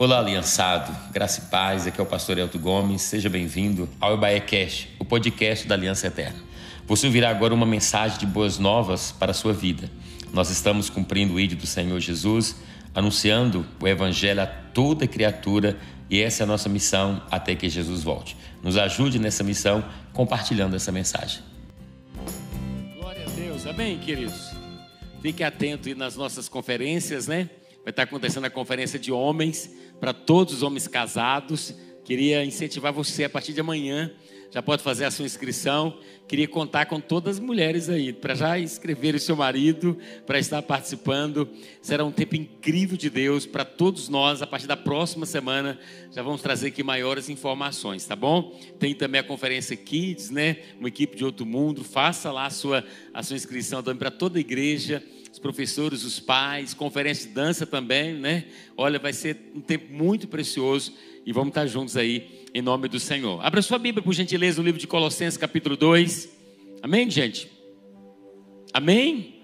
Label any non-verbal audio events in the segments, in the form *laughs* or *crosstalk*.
Olá, aliançado, graça e paz, aqui é o pastor Elton Gomes, seja bem-vindo ao Ebaé Cash, o podcast da Aliança Eterna. Você ouvirá agora uma mensagem de boas novas para a sua vida. Nós estamos cumprindo o ídolo do Senhor Jesus, anunciando o Evangelho a toda criatura e essa é a nossa missão até que Jesus volte. Nos ajude nessa missão compartilhando essa mensagem. Glória a Deus, amém, queridos? Fique atento nas nossas conferências, né? Vai estar acontecendo a conferência de homens para todos os homens casados. Queria incentivar você a partir de amanhã. Já pode fazer a sua inscrição. Queria contar com todas as mulheres aí, para já inscrever o seu marido, para estar participando. Será um tempo incrível de Deus para todos nós. A partir da próxima semana, já vamos trazer aqui maiores informações, tá bom? Tem também a conferência Kids, né? Uma equipe de outro mundo. Faça lá a sua, a sua inscrição também para toda a igreja professores, os pais, conferência de dança também, né? Olha, vai ser um tempo muito precioso e vamos estar juntos aí em nome do Senhor. Abra sua Bíblia, por gentileza, no livro de Colossenses, capítulo 2. Amém, gente? Amém?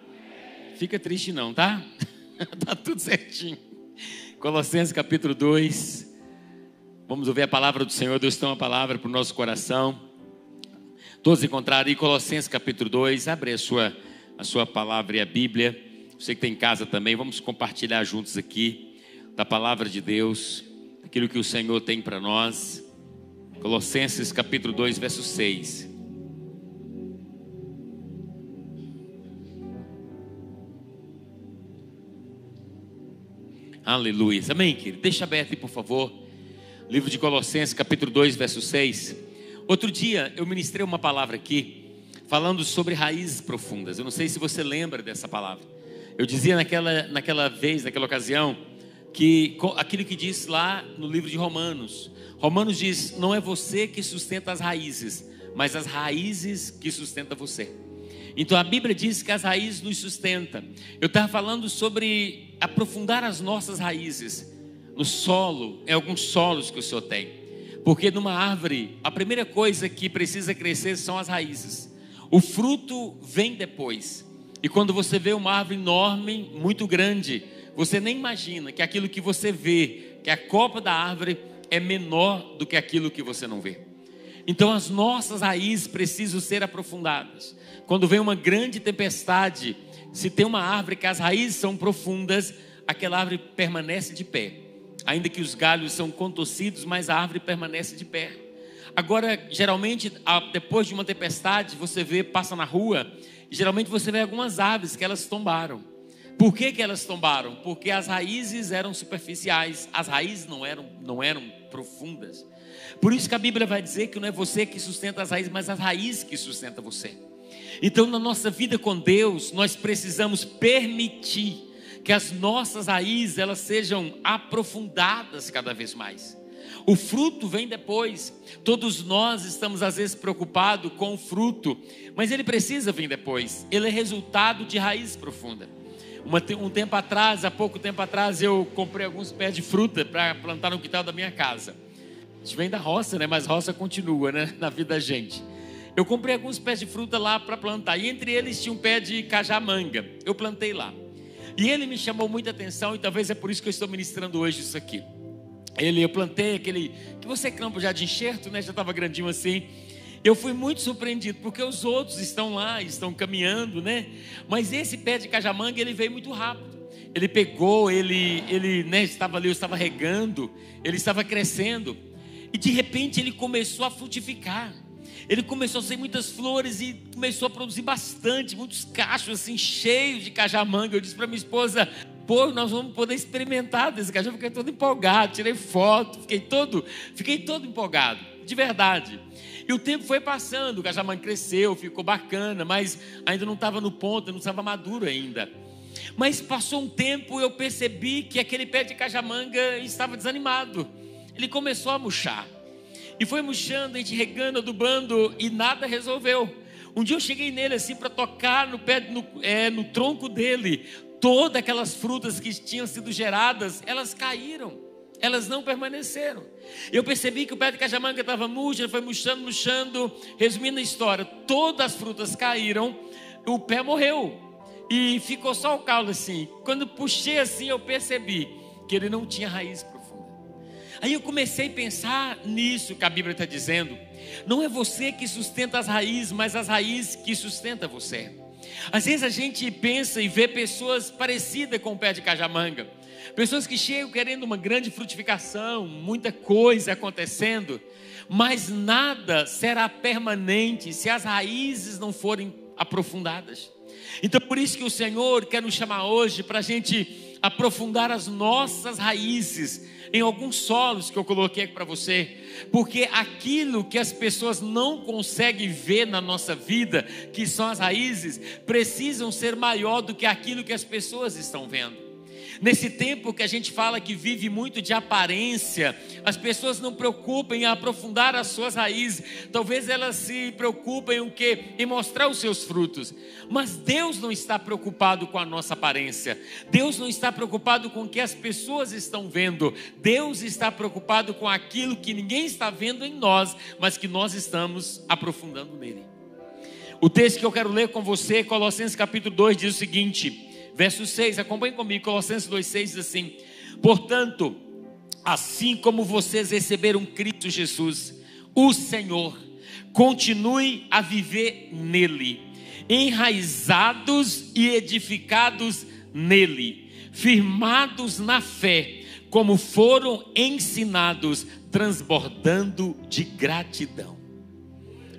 Fica triste não, tá? *laughs* tá tudo certinho. Colossenses, capítulo 2. Vamos ouvir a palavra do Senhor. Deus tem uma palavra para o nosso coração. Todos encontraram aí Colossenses, capítulo 2. Abre a sua a sua palavra e a Bíblia. Você que tem em casa também, vamos compartilhar juntos aqui da palavra de Deus, aquilo que o Senhor tem para nós. Colossenses capítulo 2, verso 6. Aleluia. Amém, querido. Deixa aberto aí, por favor. Livro de Colossenses, capítulo 2, verso 6. Outro dia eu ministrei uma palavra aqui falando sobre raízes profundas. Eu não sei se você lembra dessa palavra. Eu dizia naquela, naquela vez, naquela ocasião, que aquilo que diz lá no livro de Romanos. Romanos diz: não é você que sustenta as raízes, mas as raízes que sustentam você. Então a Bíblia diz que as raízes nos sustentam. Eu estava falando sobre aprofundar as nossas raízes no solo, em alguns solos que o Senhor tem. Porque numa árvore, a primeira coisa que precisa crescer são as raízes. O fruto vem depois. E quando você vê uma árvore enorme, muito grande, você nem imagina que aquilo que você vê, que a copa da árvore é menor do que aquilo que você não vê. Então as nossas raízes precisam ser aprofundadas. Quando vem uma grande tempestade, se tem uma árvore que as raízes são profundas, aquela árvore permanece de pé. Ainda que os galhos são contorcidos, mas a árvore permanece de pé. Agora, geralmente, depois de uma tempestade, você vê, passa na rua, geralmente você vê algumas aves que elas tombaram. Por que, que elas tombaram? Porque as raízes eram superficiais, as raízes não eram, não eram profundas. Por isso que a Bíblia vai dizer que não é você que sustenta as raízes, mas as raízes que sustentam você. Então, na nossa vida com Deus, nós precisamos permitir que as nossas raízes elas sejam aprofundadas cada vez mais. O fruto vem depois. Todos nós estamos às vezes preocupados com o fruto, mas ele precisa vir depois. Ele é resultado de raiz profunda. Uma, um tempo atrás, há pouco tempo atrás, eu comprei alguns pés de fruta para plantar no quintal da minha casa. A gente vem da roça, né? Mas roça continua, né? Na vida da gente. Eu comprei alguns pés de fruta lá para plantar. E entre eles tinha um pé de cajamanga. Eu plantei lá. E ele me chamou muita atenção, e talvez é por isso que eu estou ministrando hoje isso aqui. Ele, eu plantei aquele que você campa já de enxerto, né? Já estava grandinho assim. Eu fui muito surpreendido porque os outros estão lá, estão caminhando, né? Mas esse pé de cajamanga ele veio muito rápido. Ele pegou, ele, ele, né? Estava ali, eu estava regando, ele estava crescendo e de repente ele começou a frutificar. Ele começou a ser muitas flores e começou a produzir bastante, muitos cachos assim cheios de cajamanga. Eu disse para minha esposa: pô, nós vamos poder experimentar desse cachorro. Fiquei todo empolgado, tirei foto, fiquei todo, fiquei todo empolgado, de verdade. E o tempo foi passando, o cajamã cresceu, ficou bacana, mas ainda não estava no ponto, não estava maduro ainda. Mas passou um tempo, eu percebi que aquele pé de cajamanga estava desanimado. Ele começou a murchar. E foi murchando, a gente regando, adubando, e nada resolveu. Um dia eu cheguei nele assim para tocar no pé, no, é, no tronco dele todas aquelas frutas que tinham sido geradas, elas caíram, elas não permaneceram. Eu percebi que o pé de cajamanga estava murcho, ele foi murchando, murchando. Resumindo a história, todas as frutas caíram, o pé morreu e ficou só o caule assim. Quando puxei assim, eu percebi que ele não tinha raiz profunda. Aí eu comecei a pensar nisso que a Bíblia está dizendo. Não é você que sustenta as raízes, mas as raízes que sustenta você. Às vezes a gente pensa e vê pessoas parecidas com o pé de cajamanga. Pessoas que chegam querendo uma grande frutificação, muita coisa acontecendo, mas nada será permanente se as raízes não forem aprofundadas. Então, por isso que o Senhor quer nos chamar hoje para a gente aprofundar as nossas raízes em alguns solos que eu coloquei aqui para você, porque aquilo que as pessoas não conseguem ver na nossa vida, que são as raízes, precisam ser maior do que aquilo que as pessoas estão vendo. Nesse tempo que a gente fala que vive muito de aparência, as pessoas não preocupem em aprofundar as suas raízes. Talvez elas se preocupem em que em mostrar os seus frutos. Mas Deus não está preocupado com a nossa aparência. Deus não está preocupado com o que as pessoas estão vendo. Deus está preocupado com aquilo que ninguém está vendo em nós, mas que nós estamos aprofundando nele. O texto que eu quero ler com você, Colossenses capítulo 2, diz o seguinte: Verso 6, acompanhe comigo, Colossenses 2,6 diz assim: Portanto, assim como vocês receberam Cristo Jesus, o Senhor, continue a viver nele, enraizados e edificados nele, firmados na fé, como foram ensinados, transbordando de gratidão.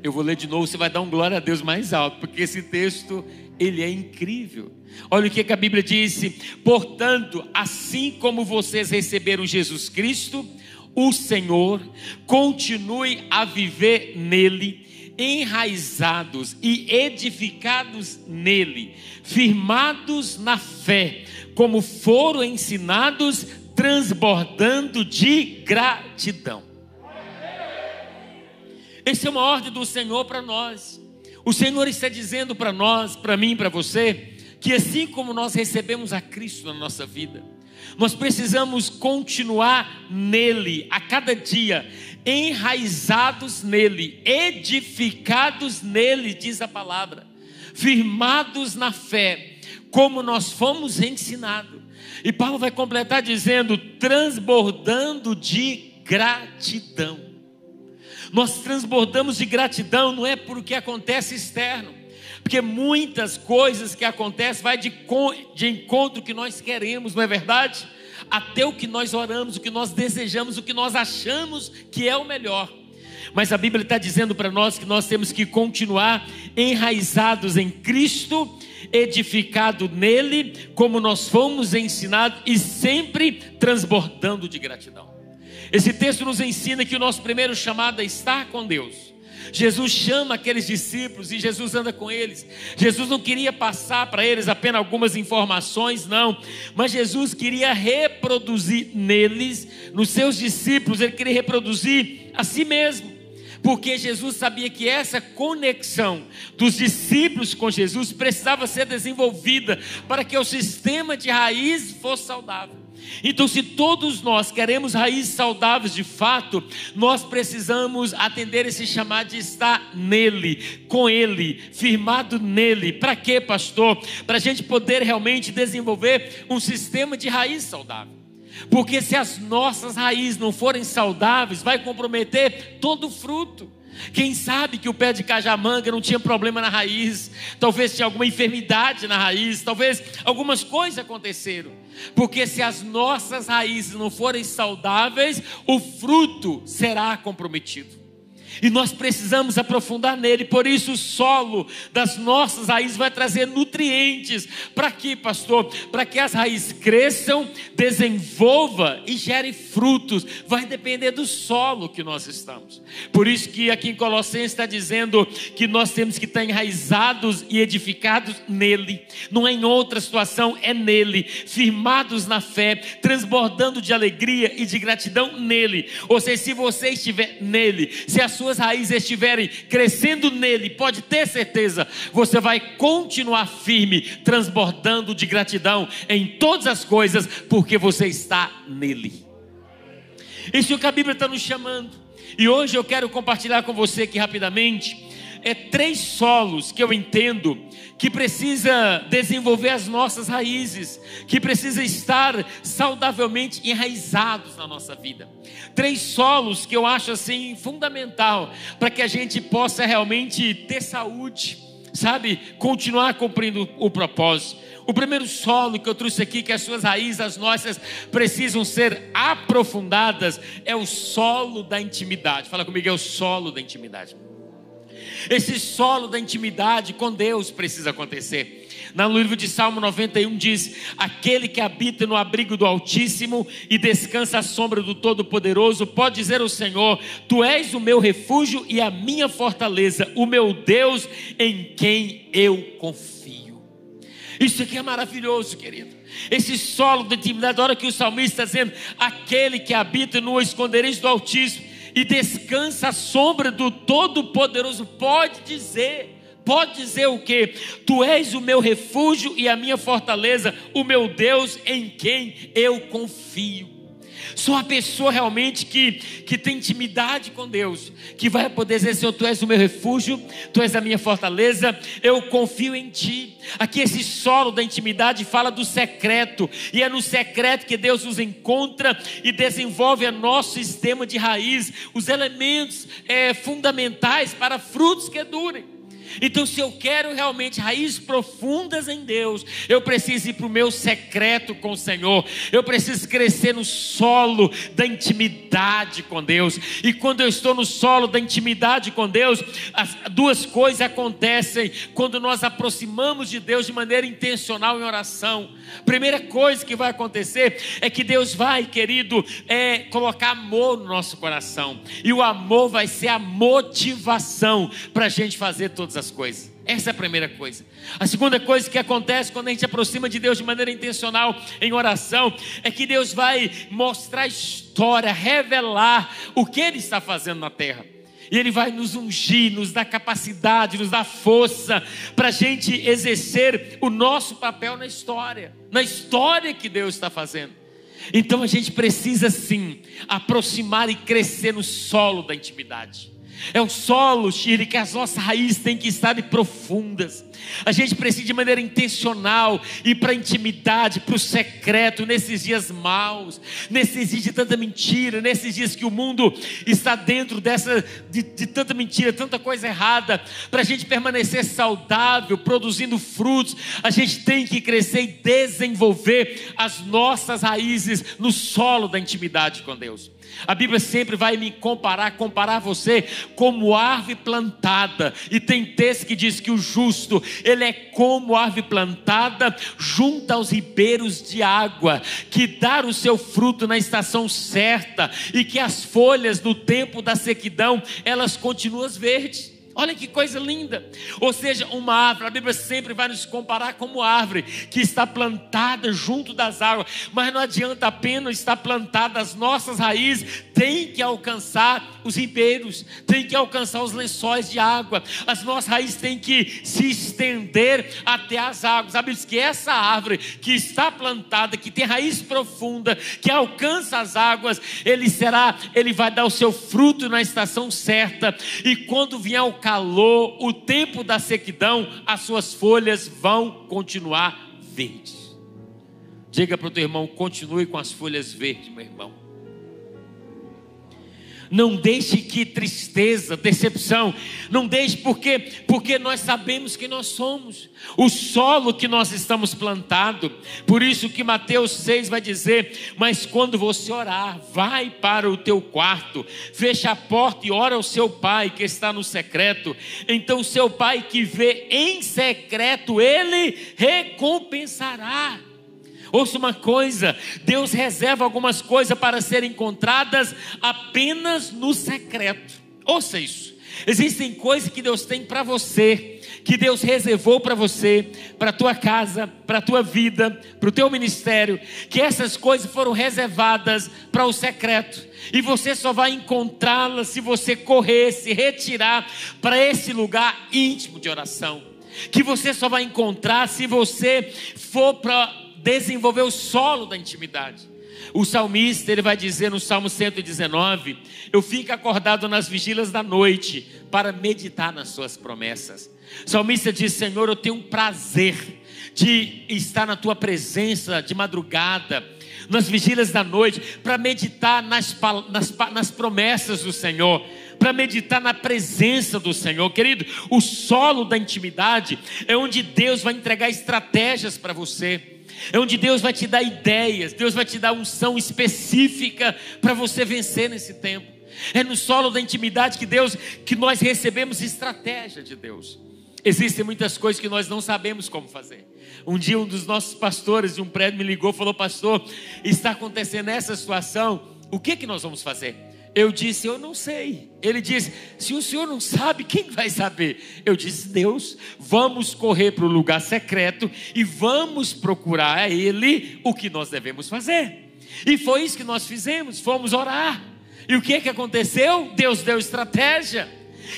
Eu vou ler de novo, você vai dar um glória a Deus mais alto, porque esse texto ele é incrível. Olha o que, a Bíblia disse: portanto, assim como vocês receberam Jesus Cristo, o Senhor, continue a viver nele, enraizados e edificados nele, firmados na fé, como foram ensinados, transbordando de gratidão. Essa é uma ordem do Senhor para nós. O Senhor está dizendo para nós, para mim, para você, que assim como nós recebemos a Cristo na nossa vida, nós precisamos continuar nele a cada dia, enraizados nele, edificados nele, diz a palavra, firmados na fé, como nós fomos ensinados. E Paulo vai completar dizendo: transbordando de gratidão. Nós transbordamos de gratidão não é por o que acontece externo, porque muitas coisas que acontecem vai de, de encontro que nós queremos, não é verdade? Até o que nós oramos, o que nós desejamos, o que nós achamos que é o melhor. Mas a Bíblia está dizendo para nós que nós temos que continuar enraizados em Cristo, edificado nele, como nós fomos ensinados e sempre transbordando de gratidão. Esse texto nos ensina que o nosso primeiro chamado é estar com Deus. Jesus chama aqueles discípulos e Jesus anda com eles. Jesus não queria passar para eles apenas algumas informações, não, mas Jesus queria reproduzir neles, nos seus discípulos, ele queria reproduzir a si mesmo. Porque Jesus sabia que essa conexão dos discípulos com Jesus precisava ser desenvolvida para que o sistema de raiz fosse saudável. Então, se todos nós queremos raízes saudáveis de fato, nós precisamos atender esse chamado de estar nele, com ele, firmado nele. Para quê, pastor? Para a gente poder realmente desenvolver um sistema de raiz saudável. Porque se as nossas raízes não forem saudáveis, vai comprometer todo o fruto. Quem sabe que o pé de cajamanga não tinha problema na raiz, talvez tinha alguma enfermidade na raiz, talvez algumas coisas aconteceram. Porque se as nossas raízes não forem saudáveis, o fruto será comprometido. E nós precisamos aprofundar nele, por isso o solo das nossas raízes vai trazer nutrientes. Para quê, pastor? Para que as raízes cresçam, desenvolva e gerem frutos. Vai depender do solo que nós estamos. Por isso que aqui em Colossenses está dizendo que nós temos que estar enraizados e edificados nele. Não é em outra situação, é nele. Firmados na fé, transbordando de alegria e de gratidão nele. Ou seja, se você estiver nele, se a sua suas raízes estiverem crescendo nele, pode ter certeza, você vai continuar firme, transbordando de gratidão em todas as coisas, porque você está nele. Isso é o que a Bíblia está nos chamando. E hoje eu quero compartilhar com você aqui rapidamente é três solos que eu entendo que precisa desenvolver as nossas raízes, que precisa estar saudavelmente enraizados na nossa vida. Três solos que eu acho assim fundamental para que a gente possa realmente ter saúde, sabe, continuar cumprindo o propósito. O primeiro solo que eu trouxe aqui, que as suas raízes, as nossas, precisam ser aprofundadas, é o solo da intimidade. Fala comigo, é o solo da intimidade. Esse solo da intimidade com Deus precisa acontecer. No livro de Salmo 91 diz: Aquele que habita no abrigo do Altíssimo e descansa à sombra do Todo-Poderoso, pode dizer ao Senhor: Tu és o meu refúgio e a minha fortaleza, o meu Deus em quem eu confio. Isso aqui é maravilhoso, querido. Esse solo de intimidade, a hora que o salmista está dizendo: Aquele que habita no esconderijo do Altíssimo e descansa à sombra do Todo-Poderoso, pode dizer, pode dizer o que? Tu és o meu refúgio e a minha fortaleza, o meu Deus em quem eu confio. Só a pessoa realmente que, que tem intimidade com Deus, que vai poder dizer: Senhor, tu és o meu refúgio, tu és a minha fortaleza, eu confio em ti. Aqui, esse solo da intimidade fala do secreto, e é no secreto que Deus nos encontra e desenvolve o nosso sistema de raiz, os elementos é, fundamentais para frutos que durem. Então, se eu quero realmente raízes profundas em Deus, eu preciso ir para o meu secreto com o Senhor, eu preciso crescer no solo da intimidade com Deus. E quando eu estou no solo da intimidade com Deus, as duas coisas acontecem quando nós aproximamos de Deus de maneira intencional em oração. Primeira coisa que vai acontecer é que Deus vai, querido, é, colocar amor no nosso coração, e o amor vai ser a motivação para a gente fazer todas as coisas. Essa é a primeira coisa. A segunda coisa que acontece quando a gente aproxima de Deus de maneira intencional em oração é que Deus vai mostrar a história, revelar o que Ele está fazendo na terra. E Ele vai nos ungir, nos dar capacidade, nos dar força para a gente exercer o nosso papel na história, na história que Deus está fazendo. Então a gente precisa sim aproximar e crescer no solo da intimidade. É o solo, Shire, que as nossas raízes têm que estar profundas. A gente precisa de maneira intencional ir para a intimidade, para o secreto, nesses dias maus, nesses dias de tanta mentira, nesses dias que o mundo está dentro dessa de, de tanta mentira, tanta coisa errada. Para a gente permanecer saudável, produzindo frutos, a gente tem que crescer e desenvolver as nossas raízes no solo da intimidade com Deus. A Bíblia sempre vai me comparar, comparar você como árvore plantada. E tem texto que diz que o justo, ele é como árvore plantada junto aos ribeiros de água, que dá o seu fruto na estação certa e que as folhas no tempo da sequidão, elas continuam verdes. Olha que coisa linda. Ou seja, uma árvore, a Bíblia sempre vai nos comparar como árvore que está plantada junto das águas, mas não adianta apenas estar plantada, as nossas raízes têm que alcançar os ribeiros, têm que alcançar os lençóis de água, as nossas raízes têm que se estender até as águas. A Bíblia diz que essa árvore que está plantada, que tem raiz profunda, que alcança as águas, ele será, ele vai dar o seu fruto na estação certa, e quando vier o calor, o tempo da sequidão, as suas folhas vão continuar verdes. Diga para o teu irmão: continue com as folhas verdes, meu irmão. Não deixe que tristeza, decepção, não deixe porque porque nós sabemos que nós somos o solo que nós estamos plantado. Por isso que Mateus 6 vai dizer: "Mas quando você orar, vai para o teu quarto, fecha a porta e ora ao seu pai que está no secreto. Então seu pai que vê em secreto, ele recompensará." Ouça uma coisa: Deus reserva algumas coisas para serem encontradas apenas no secreto. Ouça isso. Existem coisas que Deus tem para você, que Deus reservou para você, para tua casa, para tua vida, para o teu ministério, que essas coisas foram reservadas para o secreto. E você só vai encontrá-las se você correr, se retirar para esse lugar íntimo de oração. Que você só vai encontrar se você for para desenvolver o solo da intimidade. O salmista, ele vai dizer no Salmo 119: Eu fico acordado nas vigílias da noite para meditar nas suas promessas. O salmista diz: Senhor, eu tenho um prazer de estar na tua presença de madrugada, nas vigílias da noite, para meditar nas, nas, nas promessas do Senhor para meditar na presença do Senhor. Querido, o solo da intimidade é onde Deus vai entregar estratégias para você. É onde Deus vai te dar ideias, Deus vai te dar unção específica para você vencer nesse tempo. É no solo da intimidade que Deus, que nós recebemos estratégia de Deus. Existem muitas coisas que nós não sabemos como fazer. Um dia um dos nossos pastores de um prédio me ligou, falou: "Pastor, está acontecendo essa situação. O que que nós vamos fazer?" Eu disse, eu não sei. Ele disse, se o senhor não sabe, quem vai saber? Eu disse, Deus, vamos correr para o lugar secreto e vamos procurar a Ele o que nós devemos fazer. E foi isso que nós fizemos, fomos orar. E o que, que aconteceu? Deus deu estratégia.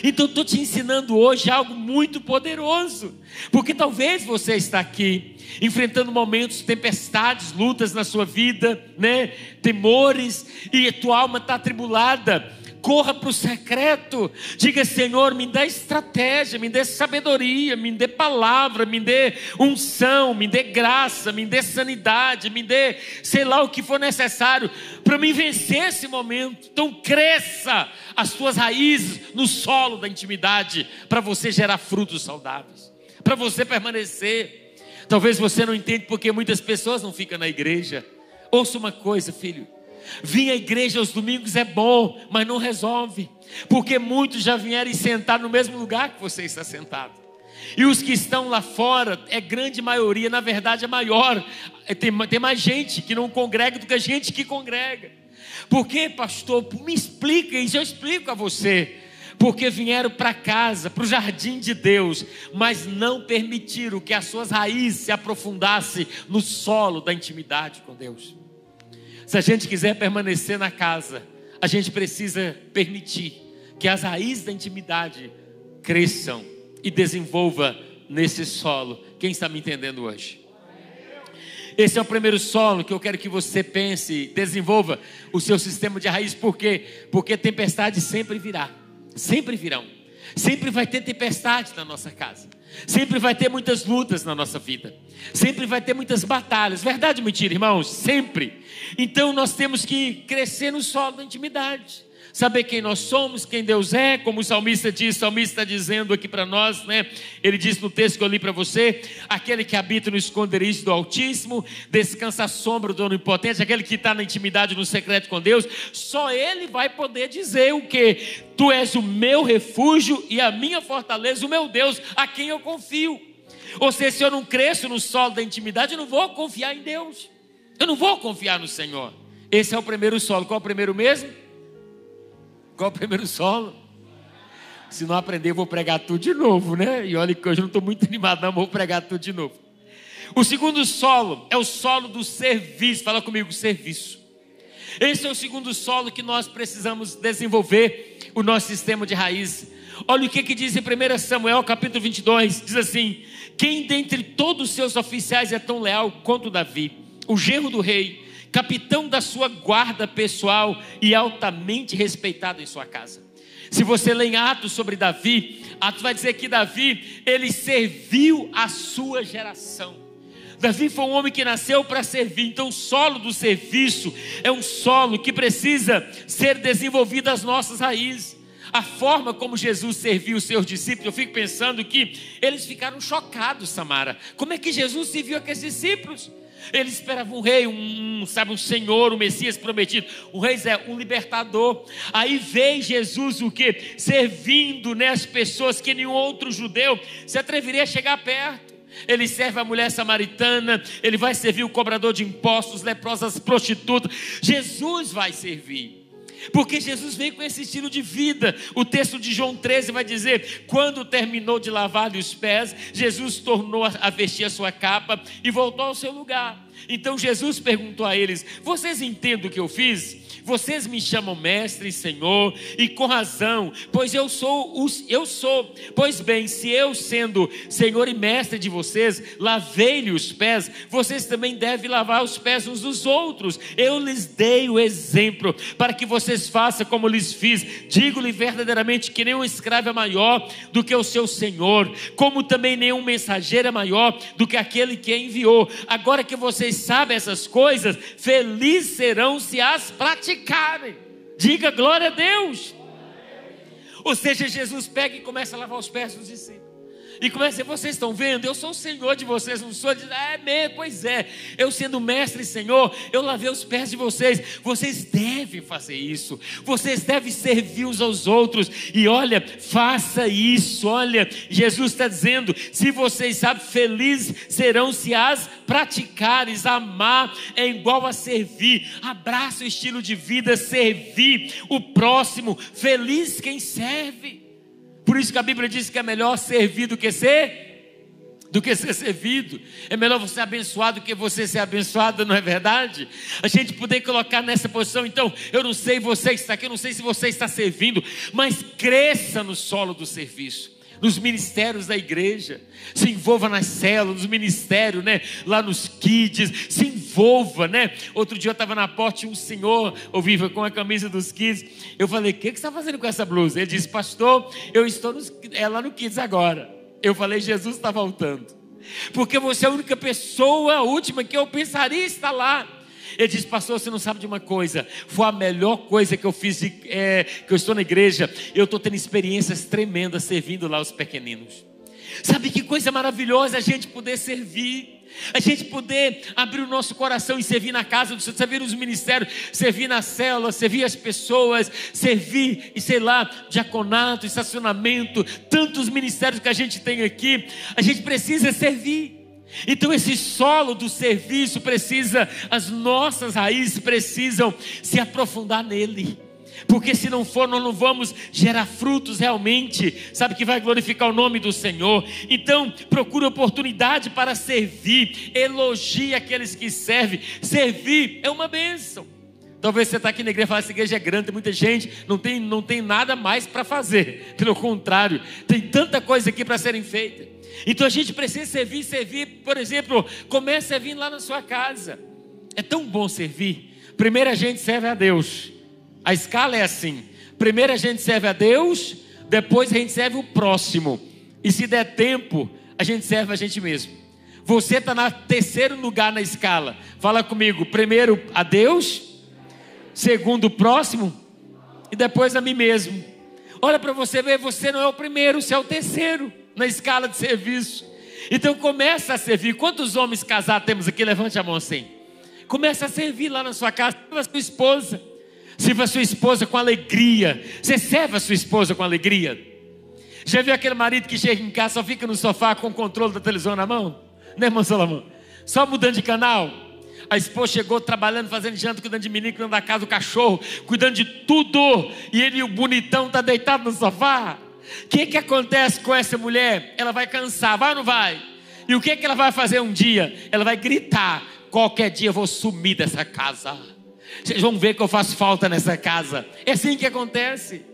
Então estou te ensinando hoje algo muito poderoso, porque talvez você está aqui enfrentando momentos, tempestades, lutas na sua vida, né? Temores e a tua alma está atribulada corra para o secreto, diga: Senhor, me dê estratégia, me dê sabedoria, me dê palavra, me dê unção, me dê graça, me dê sanidade, me dê, sei lá o que for necessário para me vencer esse momento. Então, cresça as tuas raízes no solo da intimidade, para você gerar frutos saudáveis, para você permanecer. Talvez você não entenda porque muitas pessoas não ficam na igreja. Ouça uma coisa, filho. Vir à igreja aos domingos é bom, mas não resolve, porque muitos já vieram e sentaram no mesmo lugar que você está sentado. E os que estão lá fora, é grande maioria, na verdade é maior, é, tem, tem mais gente que não congrega do que a gente que congrega. Por que, pastor? Me explica isso, eu explico a você. Porque vieram para casa, para o jardim de Deus, mas não permitiram que as suas raízes se aprofundassem no solo da intimidade com Deus. Se a gente quiser permanecer na casa, a gente precisa permitir que as raízes da intimidade cresçam e desenvolva nesse solo. Quem está me entendendo hoje? Esse é o primeiro solo que eu quero que você pense, desenvolva o seu sistema de raiz, por quê? Porque tempestade sempre virá, sempre virão. Sempre vai ter tempestade na nossa casa. Sempre vai ter muitas lutas na nossa vida. Sempre vai ter muitas batalhas. Verdade ou mentira, irmãos? Sempre. Então nós temos que crescer no solo da intimidade saber quem nós somos, quem Deus é, como o salmista diz, o salmista está dizendo aqui para nós, né? Ele diz no texto que eu li para você: aquele que habita no esconderijo do Altíssimo, descansa à sombra do Onipotente, aquele que está na intimidade, no secreto com Deus, só ele vai poder dizer o que? Tu és o meu refúgio e a minha fortaleza, o meu Deus, a quem eu confio. Ou seja, se eu não cresço no solo da intimidade, eu não vou confiar em Deus. Eu não vou confiar no Senhor. Esse é o primeiro solo. Qual é o primeiro mesmo? Qual o primeiro solo? Se não aprender, eu vou pregar tudo de novo, né? E olha que hoje eu não estou muito animado, não, vou pregar tudo de novo. O segundo solo é o solo do serviço. Fala comigo, serviço. Esse é o segundo solo que nós precisamos desenvolver o nosso sistema de raiz. Olha o que, que diz em 1 Samuel, capítulo 22, diz assim: Quem dentre todos os seus oficiais é tão leal quanto Davi, o genro do rei, capitão da sua guarda pessoal e altamente respeitado em sua casa. Se você lê em Atos sobre Davi, Atos vai dizer que Davi, ele serviu a sua geração. Davi foi um homem que nasceu para servir, então o solo do serviço é um solo que precisa ser desenvolvido às nossas raízes. A forma como Jesus serviu os seus discípulos, eu fico pensando que eles ficaram chocados, Samara. Como é que Jesus serviu aqueles discípulos? Eles esperavam um rei, um, sabe, um senhor, um Messias prometido. O rei é um libertador. Aí vem Jesus o que? Servindo né, as pessoas que nenhum outro judeu se atreveria a chegar perto. Ele serve a mulher samaritana, ele vai servir o cobrador de impostos, leprosas, prostitutas. Jesus vai servir. Porque Jesus vem com esse estilo de vida. O texto de João 13 vai dizer: quando terminou de lavar-lhe os pés, Jesus tornou a vestir a sua capa e voltou ao seu lugar. Então Jesus perguntou a eles: Vocês entendem o que eu fiz? Vocês me chamam mestre e senhor, e com razão, pois eu sou os, eu sou. Pois bem, se eu sendo senhor e mestre de vocês, lavei-lhe os pés, vocês também devem lavar os pés uns dos outros. Eu lhes dei o exemplo para que vocês façam como lhes fiz. Digo-lhe verdadeiramente que nenhum escravo é maior do que o seu senhor, como também nenhum mensageiro é maior do que aquele que enviou. Agora que vocês sabem essas coisas, felizes serão se as praticarem praticarem. Diga glória a Deus. Ou seja, Jesus pega e começa a lavar os pés dos discípulos. E começa vocês estão vendo? Eu sou o Senhor de vocês, não sou de. É mesmo, pois é. Eu sendo mestre e Senhor, eu lavei os pés de vocês. Vocês devem fazer isso. Vocês devem servir uns aos outros. E olha, faça isso. Olha, Jesus está dizendo: se vocês sabem, felizes serão se as praticares. Amar é igual a servir. Abraça o estilo de vida, servir o próximo. Feliz quem serve. Por isso que a Bíblia diz que é melhor servir do que ser do que ser servido. É melhor você abençoar do que você ser abençoado, não é verdade? A gente poder colocar nessa posição, então, eu não sei você está aqui, eu não sei se você está servindo, mas cresça no solo do serviço nos ministérios da igreja, se envolva nas células, nos ministérios, né? Lá nos kids, se envolva, né? Outro dia eu estava na porta e um senhor, ouviva com a camisa dos kids. Eu falei: O que, que você está fazendo com essa blusa? Ele disse: Pastor, eu estou nos, é lá no kids agora. Eu falei: Jesus está voltando. Porque você é a única pessoa, a última que eu pensaria estar lá. Ele disse, pastor, você não sabe de uma coisa, foi a melhor coisa que eu fiz, é, que eu estou na igreja, eu estou tendo experiências tremendas servindo lá os pequeninos. Sabe que coisa maravilhosa a gente poder servir. A gente poder abrir o nosso coração e servir na casa do Senhor, servir nos ministérios, servir na célula, servir as pessoas, servir, e sei lá, diaconato, estacionamento, tantos ministérios que a gente tem aqui. A gente precisa servir. Então esse solo do serviço precisa, as nossas raízes precisam se aprofundar nele. Porque se não for, nós não vamos gerar frutos realmente, sabe, que vai glorificar o nome do Senhor. Então, procure oportunidade para servir, elogie aqueles que servem. Servir é uma bênção. Talvez você está aqui na igreja e fale, essa igreja é grande, tem muita gente, não tem, não tem nada mais para fazer. Pelo contrário, tem tanta coisa aqui para serem feitas. Então a gente precisa servir, servir, por exemplo, comece a servir lá na sua casa. É tão bom servir. Primeiro a gente serve a Deus. A escala é assim: primeiro a gente serve a Deus, depois a gente serve o próximo. E se der tempo, a gente serve a gente mesmo. Você está no terceiro lugar na escala. Fala comigo: primeiro a Deus, segundo o próximo, e depois a mim mesmo. Olha para você ver, você não é o primeiro, você é o terceiro na escala de serviço. Então começa a servir. Quantos homens casados temos aqui? Levante a mão assim. Começa a servir lá na sua casa. Sirva sua esposa. Sirva a sua esposa com alegria. Você serve a sua esposa com alegria. Já viu aquele marido que chega em casa, só fica no sofá com o controle da televisão na mão? Né, irmão Salomão? Só mudando de canal. A esposa chegou trabalhando, fazendo janta, cuidando de menino, cuidando da casa do cachorro, cuidando de tudo. E ele, o bonitão, está deitado no sofá. O que, que acontece com essa mulher? Ela vai cansar, vai ou não vai? E o que, que ela vai fazer um dia? Ela vai gritar: qualquer dia eu vou sumir dessa casa. Vocês vão ver que eu faço falta nessa casa. É assim que acontece.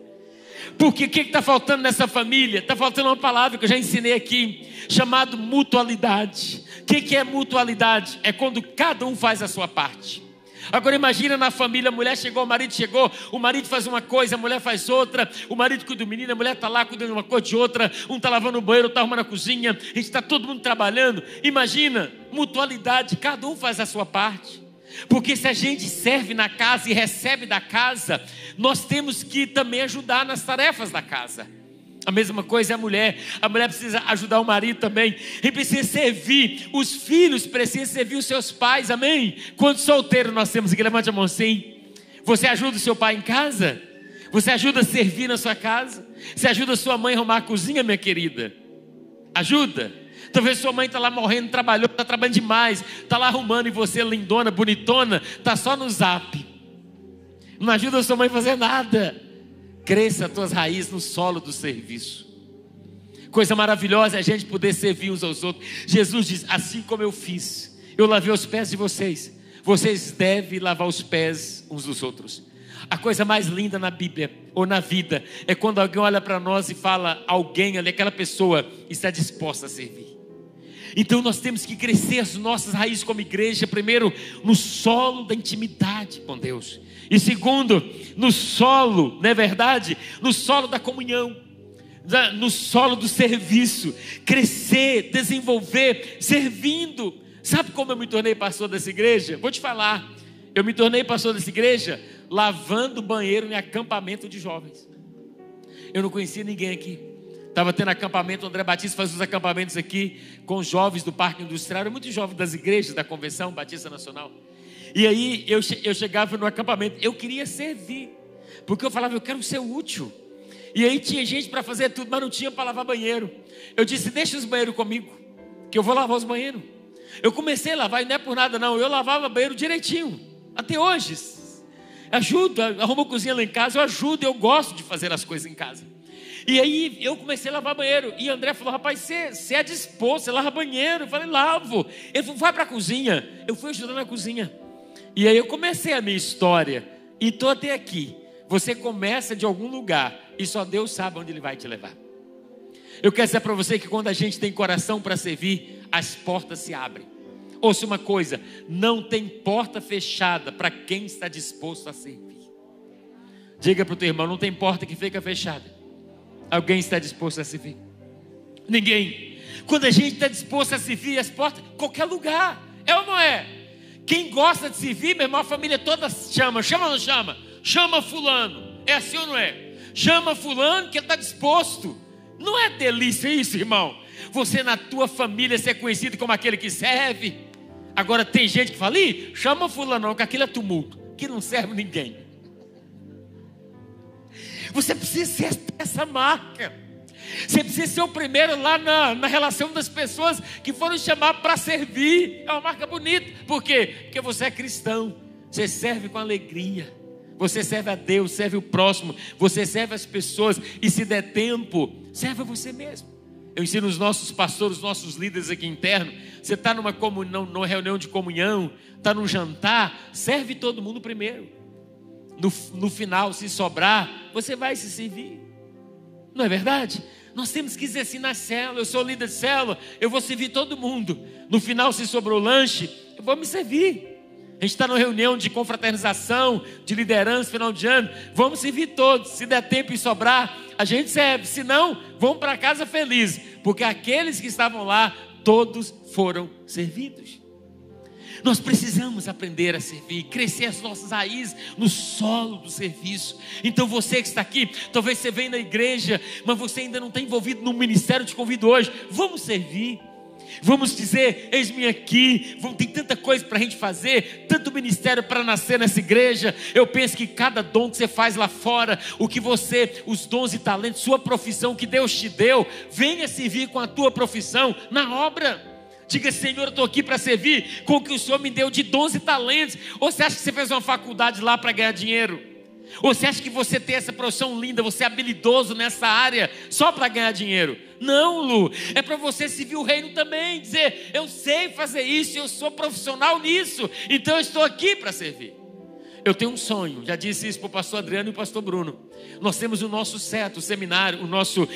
Porque o que está faltando nessa família? Está faltando uma palavra que eu já ensinei aqui, chamado mutualidade. O que, que é mutualidade? É quando cada um faz a sua parte. Agora imagina na família, a mulher chegou, o marido chegou, o marido faz uma coisa, a mulher faz outra, o marido cuida do menino, a mulher está lá cuidando de uma coisa de outra, um está lavando o banheiro, está arrumando a cozinha, está todo mundo trabalhando. Imagina, mutualidade, cada um faz a sua parte. Porque se a gente serve na casa e recebe da casa, nós temos que também ajudar nas tarefas da casa. A mesma coisa é a mulher. A mulher precisa ajudar o marido também. E precisa servir. Os filhos precisam servir os seus pais. Amém? Quantos solteiros nós temos aqui? Levante a mão assim. Você ajuda o seu pai em casa? Você ajuda a servir na sua casa? Você ajuda a sua mãe a arrumar a cozinha, minha querida? Ajuda? Talvez sua mãe está lá morrendo, trabalhou, está trabalhando demais, está lá arrumando e você, lindona, bonitona, está só no zap. Não ajuda a sua mãe a fazer nada. Cresça as tuas raízes no solo do serviço. Coisa maravilhosa é a gente poder servir uns aos outros. Jesus diz: Assim como eu fiz, eu lavei os pés de vocês, vocês devem lavar os pés uns dos outros. A coisa mais linda na Bíblia ou na vida é quando alguém olha para nós e fala, alguém ali, aquela pessoa está disposta a servir. Então nós temos que crescer as nossas raízes como igreja, primeiro no solo da intimidade com Deus, e segundo, no solo, não é verdade? No solo da comunhão, no solo do serviço, crescer, desenvolver, servindo. Sabe como eu me tornei pastor dessa igreja? Vou te falar. Eu me tornei pastor dessa igreja lavando banheiro em acampamento de jovens. Eu não conhecia ninguém aqui. Estava tendo acampamento, André Batista faz os acampamentos aqui com jovens do Parque Industrial, muitos jovens das igrejas da Convenção Batista Nacional. E aí eu, eu chegava no acampamento, eu queria servir, porque eu falava, eu quero ser útil. E aí tinha gente para fazer tudo, mas não tinha para lavar banheiro. Eu disse, deixa os banheiros comigo, que eu vou lavar os banheiros. Eu comecei a lavar, e não é por nada não, eu lavava banheiro direitinho, até hoje. Ajudo, arrumo cozinha lá em casa, eu ajudo, eu gosto de fazer as coisas em casa. E aí eu comecei a lavar banheiro. E André falou: rapaz, você, você é disposto, você lava banheiro. Eu falei: lavo. Ele falou: vai para a cozinha. Eu fui ajudando na cozinha. E aí eu comecei a minha história. E estou até aqui. Você começa de algum lugar e só Deus sabe onde Ele vai te levar. Eu quero dizer para você que quando a gente tem coração para servir, as portas se abrem. Ouça uma coisa: não tem porta fechada para quem está disposto a servir. Diga para o teu irmão: não tem porta que fica fechada Alguém está disposto a servir? Ninguém. Quando a gente está disposto a servir as portas, qualquer lugar, é ou não é? Quem gosta de servir, meu irmão, a família toda chama, chama ou não chama? Chama fulano, é assim ou não é? Chama fulano que ele está disposto. Não é delícia isso, irmão? Você na tua família ser conhecido como aquele que serve. Agora tem gente que fala, Ih, chama fulano, que aquilo é tumulto, que não serve ninguém. Você precisa ser essa marca. Você precisa ser o primeiro lá na, na relação das pessoas que foram chamar para servir. É uma marca bonita. Por quê? Porque você é cristão. Você serve com alegria. Você serve a Deus, serve o próximo. Você serve as pessoas. E se der tempo, serve a você mesmo. Eu ensino os nossos pastores, os nossos líderes aqui internos. Você está numa, numa reunião de comunhão, está num jantar, serve todo mundo primeiro no, no final, se sobrar, você vai se servir. Não é verdade? Nós temos que dizer assim na célula, eu sou líder de célula, eu vou servir todo mundo. No final, se sobrou lanche, eu vou me servir. A gente está numa reunião de confraternização, de liderança, final de ano. Vamos servir todos. Se der tempo e sobrar, a gente serve. Se não, vamos para casa felizes. Porque aqueles que estavam lá, todos foram servidos. Nós precisamos aprender a servir, crescer as nossas raízes no solo do serviço. Então você que está aqui, talvez você venha na igreja, mas você ainda não está envolvido no ministério, te convido hoje. Vamos servir. Vamos dizer, eis-me aqui, tem tanta coisa para a gente fazer, tanto ministério para nascer nessa igreja. Eu penso que cada dom que você faz lá fora, o que você, os dons e talentos, sua profissão que Deus te deu, venha servir com a tua profissão na obra. Diga, Senhor, eu estou aqui para servir com o que o Senhor me deu de 12 talentos. Ou você acha que você fez uma faculdade lá para ganhar dinheiro? Ou você acha que você tem essa profissão linda, você é habilidoso nessa área só para ganhar dinheiro? Não, Lu, é para você servir o reino também, dizer, eu sei fazer isso, eu sou profissional nisso, então eu estou aqui para servir. Eu tenho um sonho, já disse isso para o pastor Adriano e o pastor Bruno. Nós temos o nosso certo, o seminário, o nosso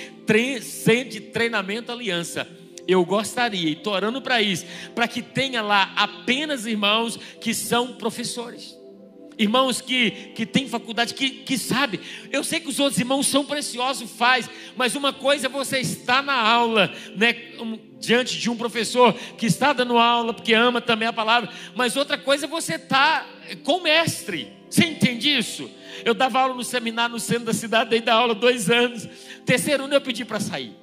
centro de treinamento aliança eu gostaria, e estou orando para isso, para que tenha lá apenas irmãos que são professores. Irmãos que, que têm faculdade, que, que sabe. Eu sei que os outros irmãos são preciosos, faz, mas uma coisa é você estar na aula, né, diante de um professor que está dando aula, porque ama também a palavra, mas outra coisa é você estar com o mestre. Você entende isso? Eu dava aula no seminário no centro da cidade, dei da aula dois anos. Terceiro ano eu pedi para sair.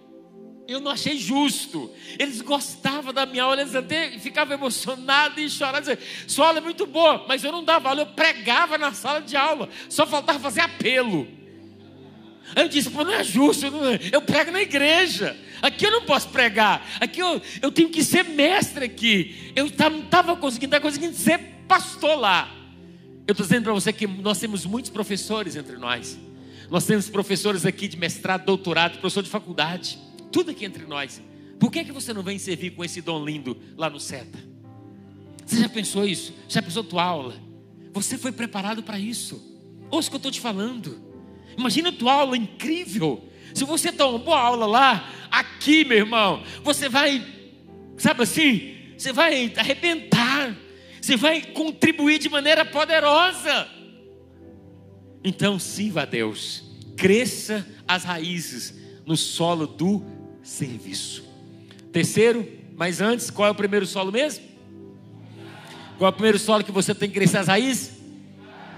Eu não achei justo. Eles gostavam da minha aula, eles até ficavam emocionados e choravam. Sua aula é muito boa, mas eu não dava aula, eu pregava na sala de aula. Só faltava fazer apelo. Aí eu disse, pô, não é justo, é. eu prego na igreja. Aqui eu não posso pregar. Aqui eu, eu tenho que ser mestre aqui. Eu não estava conseguindo, estava conseguindo ser pastor lá. Eu estou dizendo para você que nós temos muitos professores entre nós. Nós temos professores aqui de mestrado, doutorado, professor de faculdade, tudo aqui entre nós. Por que, é que você não vem servir com esse dom lindo lá no SETA? Você já pensou isso? Já pensou tua aula? Você foi preparado para isso. Ouça o que eu estou te falando. Imagina tua aula incrível. Se você dá uma boa aula lá, aqui, meu irmão, você vai, sabe assim, você vai arrebentar, você vai contribuir de maneira poderosa. Então, sirva a Deus, cresça as raízes no solo do serviço. Terceiro, mas antes, qual é o primeiro solo mesmo? Qual é o primeiro solo que você tem que crescer as raízes?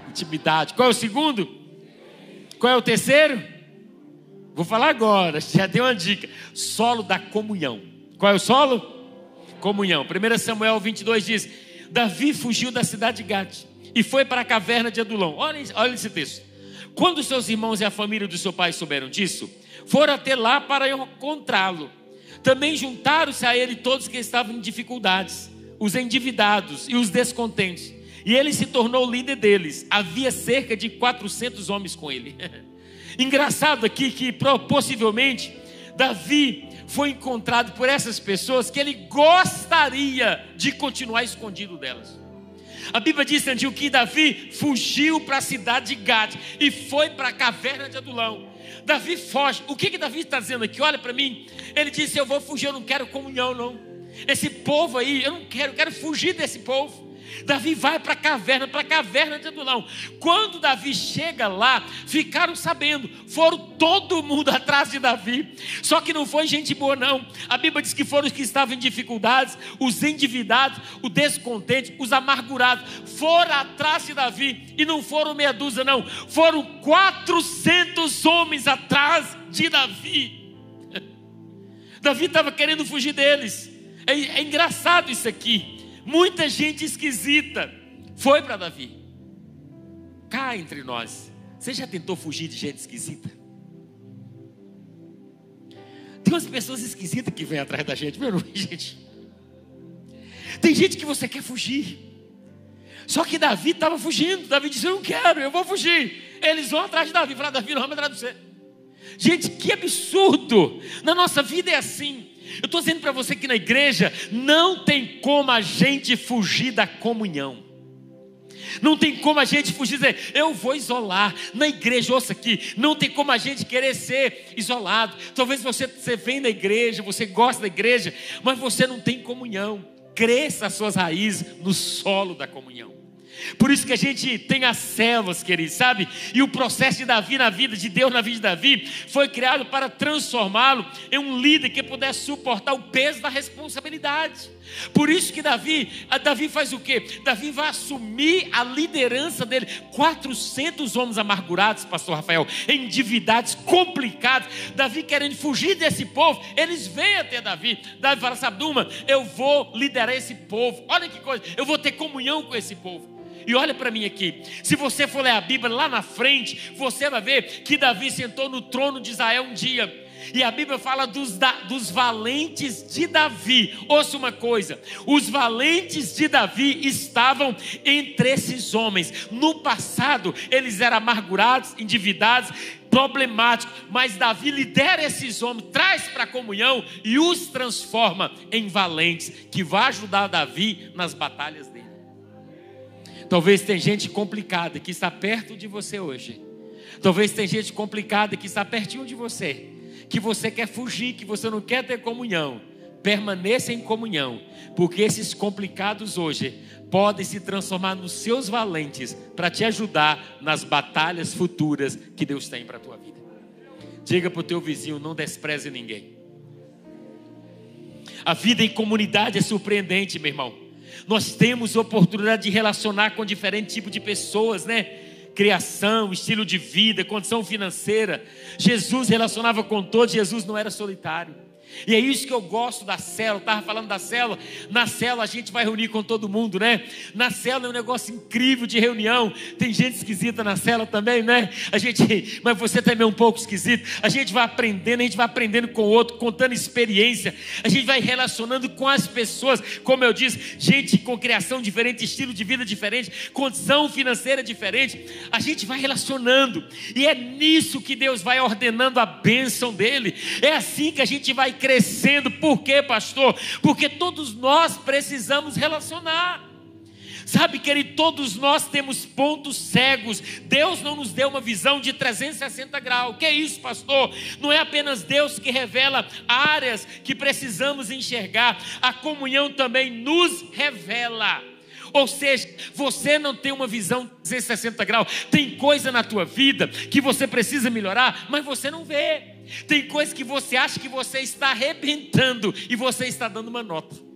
Intimidade. Qual é o segundo? Qual é o terceiro? Vou falar agora, *laughs* já deu uma dica. Solo da comunhão. Qual é o solo? Comunhão. 1 Samuel 22 diz: Davi fugiu da cidade de Gade e foi para a caverna de Adulão. Olha, olha esse texto. Quando seus irmãos e a família do seu pai souberam disso, foram até lá para encontrá-lo. Também juntaram-se a ele todos que estavam em dificuldades, os endividados e os descontentes. E ele se tornou líder deles. Havia cerca de 400 homens com ele. *laughs* Engraçado aqui que possivelmente Davi foi encontrado por essas pessoas que ele gostaria de continuar escondido delas. A Bíblia diz, Andil, que Davi fugiu para a cidade de Gade e foi para a caverna de Adulão. Davi foge. O que, que Davi está dizendo aqui? Olha para mim. Ele disse: Eu vou fugir, eu não quero comunhão, não. Esse povo aí, eu não quero, eu quero fugir desse povo. Davi vai para a caverna, para a caverna de Adulão. Quando Davi chega lá, ficaram sabendo, foram todo mundo *laughs* atrás de Davi. Só que não foi gente boa, não. A Bíblia diz que foram os que estavam em dificuldades, os endividados, os descontentes, os amargurados. Foram atrás de Davi e não foram meia dúzia, não. Foram 400 homens atrás de Davi. *laughs* Davi estava querendo fugir deles. É, é engraçado isso aqui. Muita gente esquisita foi para Davi. Cá entre nós, você já tentou fugir de gente esquisita? Tem umas pessoas esquisitas que vêm atrás da gente, meu *laughs* gente. Tem gente que você quer fugir. Só que Davi estava fugindo. Davi disse: Eu não quero, eu vou fugir. Eles vão atrás de Davi. Falaram: Davi, não vamos atrás de você. Gente, que absurdo. Na nossa vida é assim. Eu estou dizendo para você que na igreja não tem como a gente fugir da comunhão. Não tem como a gente fugir dizer, eu vou isolar. Na igreja, ouça aqui, não tem como a gente querer ser isolado. Talvez você, você vem da igreja, você gosta da igreja, mas você não tem comunhão. Cresça as suas raízes no solo da comunhão. Por isso que a gente tem as células, queridos, sabe? E o processo de Davi na vida, de Deus na vida de Davi, foi criado para transformá-lo em um líder que pudesse suportar o peso da responsabilidade. Por isso que Davi, Davi faz o quê? Davi vai assumir a liderança dele. 400 homens amargurados, pastor Rafael, endividados, complicados. Davi querendo fugir desse povo, eles vêm até Davi. Davi fala: Sabe, Duma, eu vou liderar esse povo. Olha que coisa, eu vou ter comunhão com esse povo. E olha para mim aqui. Se você for ler a Bíblia lá na frente, você vai ver que Davi sentou no trono de Israel um dia. E a Bíblia fala dos, da, dos valentes de Davi. Ouça uma coisa: os valentes de Davi estavam entre esses homens. No passado, eles eram amargurados, endividados, problemáticos. Mas Davi lidera esses homens, traz para a comunhão e os transforma em valentes, que vai ajudar Davi nas batalhas dele. Talvez tenha gente complicada que está perto de você hoje. Talvez tenha gente complicada que está pertinho de você, que você quer fugir, que você não quer ter comunhão. Permaneça em comunhão, porque esses complicados hoje podem se transformar nos seus valentes para te ajudar nas batalhas futuras que Deus tem para a tua vida. Diga para o teu vizinho: não despreze ninguém. A vida em comunidade é surpreendente, meu irmão. Nós temos oportunidade de relacionar com diferentes tipos de pessoas, né? Criação, estilo de vida, condição financeira. Jesus relacionava com todos, Jesus não era solitário. E é isso que eu gosto da célula. Estava falando da célula. Na célula a gente vai reunir com todo mundo, né? Na célula é um negócio incrível de reunião. Tem gente esquisita na célula também, né? A gente, mas você também é um pouco esquisito. A gente vai aprendendo, a gente vai aprendendo com o outro, contando experiência. A gente vai relacionando com as pessoas. Como eu disse, gente com criação diferente, estilo de vida diferente, condição financeira diferente. A gente vai relacionando. E é nisso que Deus vai ordenando a bênção dele. É assim que a gente vai crescendo. Por quê, pastor? Porque todos nós precisamos relacionar. Sabe, querido, todos nós temos pontos cegos. Deus não nos deu uma visão de 360 graus. Que é isso, pastor? Não é apenas Deus que revela áreas que precisamos enxergar. A comunhão também nos revela. Ou seja, você não tem uma visão 360 graus. Tem coisa na tua vida que você precisa melhorar, mas você não vê. Tem coisas que você acha que você está arrebentando e você está dando uma nota.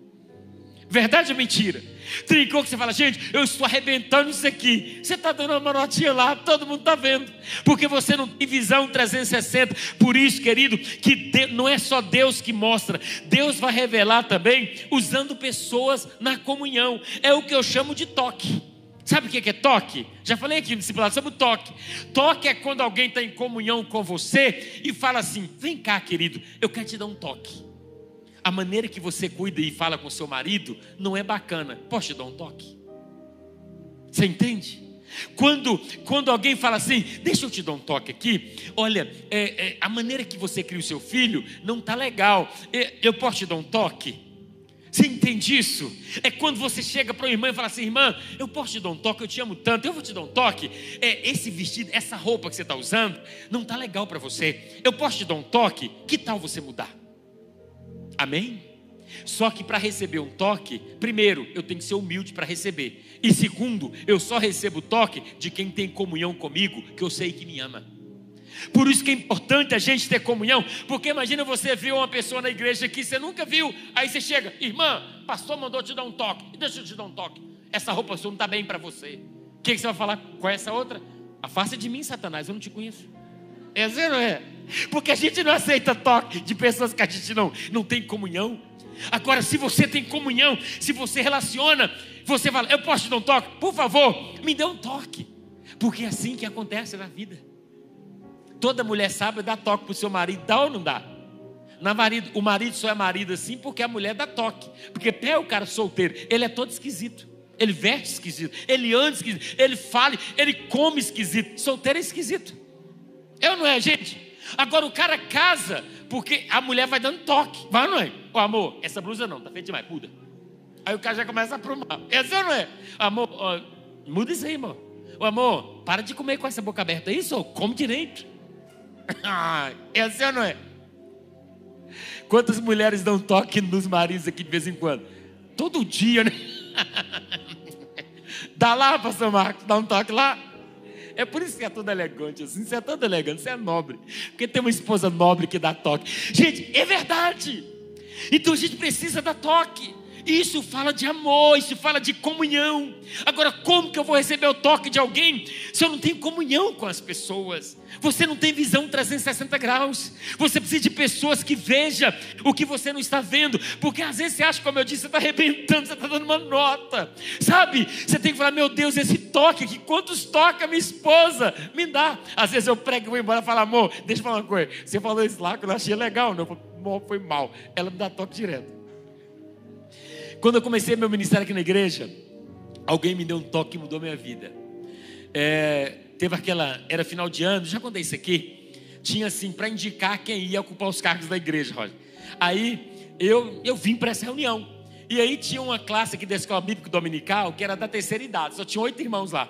Verdade ou mentira? Tem coisa que você fala, gente, eu estou arrebentando isso aqui. Você está dando uma notinha lá, todo mundo está vendo. Porque você não tem visão 360. Por isso, querido, que não é só Deus que mostra. Deus vai revelar também usando pessoas na comunhão. É o que eu chamo de toque. Sabe o que é toque? Já falei aqui no discipulado sobre o toque. Toque é quando alguém está em comunhão com você e fala assim: vem cá, querido, eu quero te dar um toque. A maneira que você cuida e fala com seu marido não é bacana. Posso te dar um toque? Você entende? Quando, quando alguém fala assim, deixa eu te dar um toque aqui, olha, é, é, a maneira que você cria o seu filho não está legal. É, eu posso te dar um toque? Você entende isso? É quando você chega para uma irmã e fala assim: irmã, eu posso te dar um toque, eu te amo tanto, eu vou te dar um toque. É, esse vestido, essa roupa que você está usando, não está legal para você. Eu posso te dar um toque? Que tal você mudar? Amém? Só que para receber um toque, primeiro, eu tenho que ser humilde para receber. E segundo, eu só recebo o toque de quem tem comunhão comigo, que eu sei que me ama. Por isso que é importante a gente ter comunhão, porque imagina você ver uma pessoa na igreja que você nunca viu, aí você chega, irmã, pastor mandou te dar um toque, deixa eu te dar um toque. Essa roupa sua não está bem para você. O que, que, você vai falar? Qual é essa outra? Afasta de mim, Satanás, eu não te conheço. É assim, não é? Porque a gente não aceita toque de pessoas que a gente não, não tem comunhão. Agora, se você tem comunhão, se você relaciona, você fala, eu posso te dar um toque? Por favor, me dê um toque. Porque é assim que acontece na vida. Toda mulher sabe dar toque para o seu marido, dá ou não dá? Na marido, o marido só é marido assim porque a mulher dá toque. Porque pé o cara solteiro, ele é todo esquisito. Ele veste esquisito, ele anda esquisito, ele fala, ele come esquisito. Solteiro é esquisito. Eu não é, gente? Agora o cara casa porque a mulher vai dando toque. Vai ou não é? Ô amor, essa blusa não, tá feita demais, muda. Aí o cara já começa a aprumar. É assim ou não é? Amor, muda isso aí, amor. Ô amor, para de comer com essa boca aberta. É isso, come direito. *laughs* é assim ou não é? Quantas mulheres dão toque nos maridos aqui de vez em quando? Todo dia, né? *laughs* Dá lá, pastor Marcos, dá um toque lá. É por isso que é todo elegante assim. Você é todo elegante, você é nobre. Porque tem uma esposa nobre que dá toque. Gente, é verdade. Então a gente precisa dar toque. Isso fala de amor, isso fala de comunhão. Agora, como que eu vou receber o toque de alguém se eu não tenho comunhão com as pessoas? Você não tem visão 360 graus. Você precisa de pessoas que vejam o que você não está vendo. Porque às vezes você acha, como eu disse, você está arrebentando, você está dando uma nota. Sabe? Você tem que falar, meu Deus, esse toque aqui, quantos toca minha esposa? Me dá. Às vezes eu prego e vou embora e falo, amor, deixa eu falar uma coisa. Você falou isso lá que eu achei legal, não. Foi mal. Ela me dá toque direto. Quando eu comecei meu ministério aqui na igreja, alguém me deu um toque e mudou minha vida. É, teve aquela, era final de ano, já contei isso aqui. Tinha assim, para indicar quem ia ocupar os cargos da igreja, Roger. Aí eu, eu vim para essa reunião. E aí tinha uma classe aqui da escola bíblica dominical que era da terceira idade, só tinha oito irmãos lá.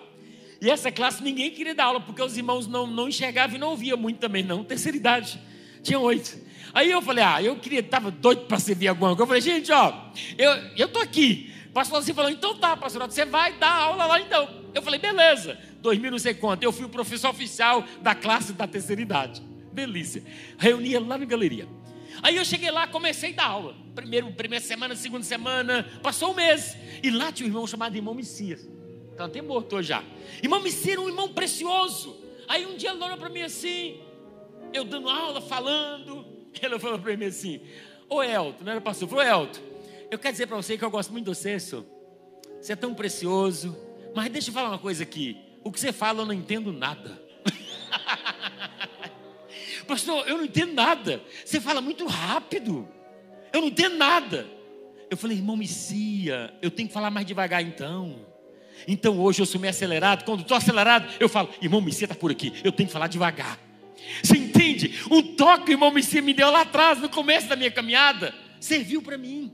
E essa classe ninguém queria dar aula, porque os irmãos não, não enxergavam e não ouviam muito também, não. Terceira idade, tinha oito. Aí eu falei, ah, eu queria, estava doido para servir alguma coisa. Eu falei, gente, ó, eu, eu tô aqui. O pastor assim falou, então tá, pastor, você vai dar aula lá então. Eu falei, beleza. 2000 não sei quanto. Eu fui o professor oficial da classe da terceira idade. Delícia. Reunia lá na galeria. Aí eu cheguei lá, comecei a dar aula. Primeiro, primeira semana, segunda semana, passou um mês. E lá tinha um irmão chamado irmão Messias. Então até morto já. Irmão Messias era um irmão precioso. Aí um dia ele olhou para mim assim, eu dando aula, falando. *laughs* Ela falou para mim assim: Ô Elton, não era pastor, falou Elton, eu quero dizer para você que eu gosto muito de você, senhor. Você é tão precioso. Mas deixa eu falar uma coisa aqui. O que você fala eu não entendo nada. *laughs* Pastor, eu não entendo nada. Você fala muito rápido. Eu não entendo nada. Eu falei, irmão Missia, eu tenho que falar mais devagar então. Então hoje eu sou meio acelerado. Quando estou acelerado, eu falo, irmão Missia está por aqui. Eu tenho que falar devagar. Você entende? Um toque que o irmão me deu lá atrás, no começo da minha caminhada, serviu para mim.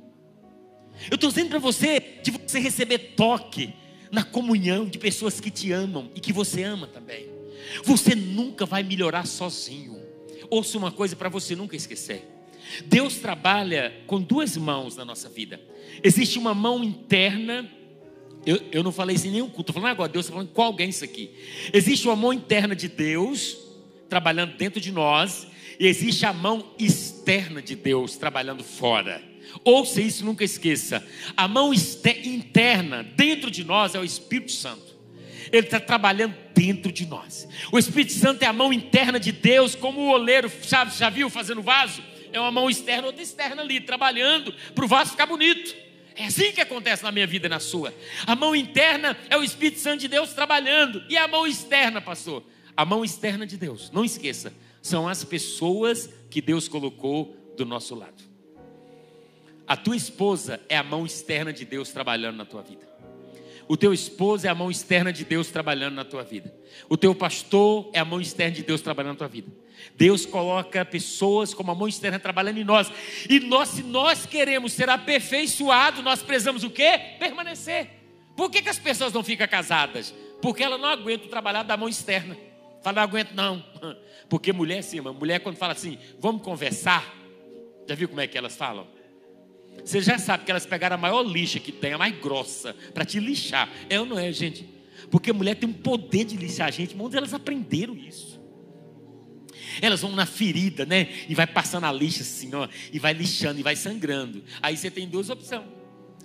Eu estou dizendo para você de você receber toque na comunhão de pessoas que te amam e que você ama também. Você nunca vai melhorar sozinho. Ouça uma coisa para você nunca esquecer. Deus trabalha com duas mãos na nossa vida. Existe uma mão interna. Eu, eu não falei isso em nenhum culto, estou falando agora, Deus está falando com alguém isso aqui. Existe uma mão interna de Deus trabalhando dentro de nós, e existe a mão externa de Deus trabalhando fora. Ouça isso, nunca esqueça. A mão interna dentro de nós é o Espírito Santo. Ele está trabalhando dentro de nós. O Espírito Santo é a mão interna de Deus, como o oleiro, já, viu fazendo vaso? É uma mão externa, outra externa ali, trabalhando para o vaso ficar bonito. É assim que acontece na minha vida e na sua. A mão interna é o Espírito Santo de Deus trabalhando. E a mão externa, pastor? A mão externa de Deus, não esqueça, são as pessoas que Deus colocou do nosso lado. A tua esposa é a mão externa de Deus trabalhando na tua vida. O teu esposo é a mão externa de Deus trabalhando na tua vida. O teu pastor é a mão externa de Deus trabalhando na tua vida. Deus coloca pessoas como a mão externa trabalhando em nós. E nós, se nós queremos ser aperfeiçoados, nós precisamos o quê? Permanecer. Por que, que as pessoas não ficam casadas? Porque ela não aguenta trabalhar da mão externa. Fala, não aguento não. *laughs* Porque mulher, sim, mulher quando fala assim, vamos conversar. Já viu como é que elas falam? Você já sabe que elas pegaram a maior lixa que tem, a mais grossa, para te lixar. É ou não é, gente? Porque mulher tem um poder de lixar a gente, onde elas aprenderam isso. Elas vão na ferida, né? E vai passando a lixa assim, ó, e vai lixando e vai sangrando. Aí você tem duas opções.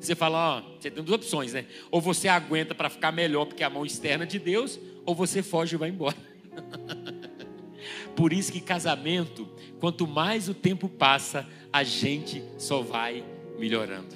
Você fala, ó, você tem duas opções, né? Ou você aguenta para ficar melhor porque é a mão externa de Deus, ou você foge e vai embora. *laughs* *laughs* Por isso que casamento, quanto mais o tempo passa, a gente só vai melhorando.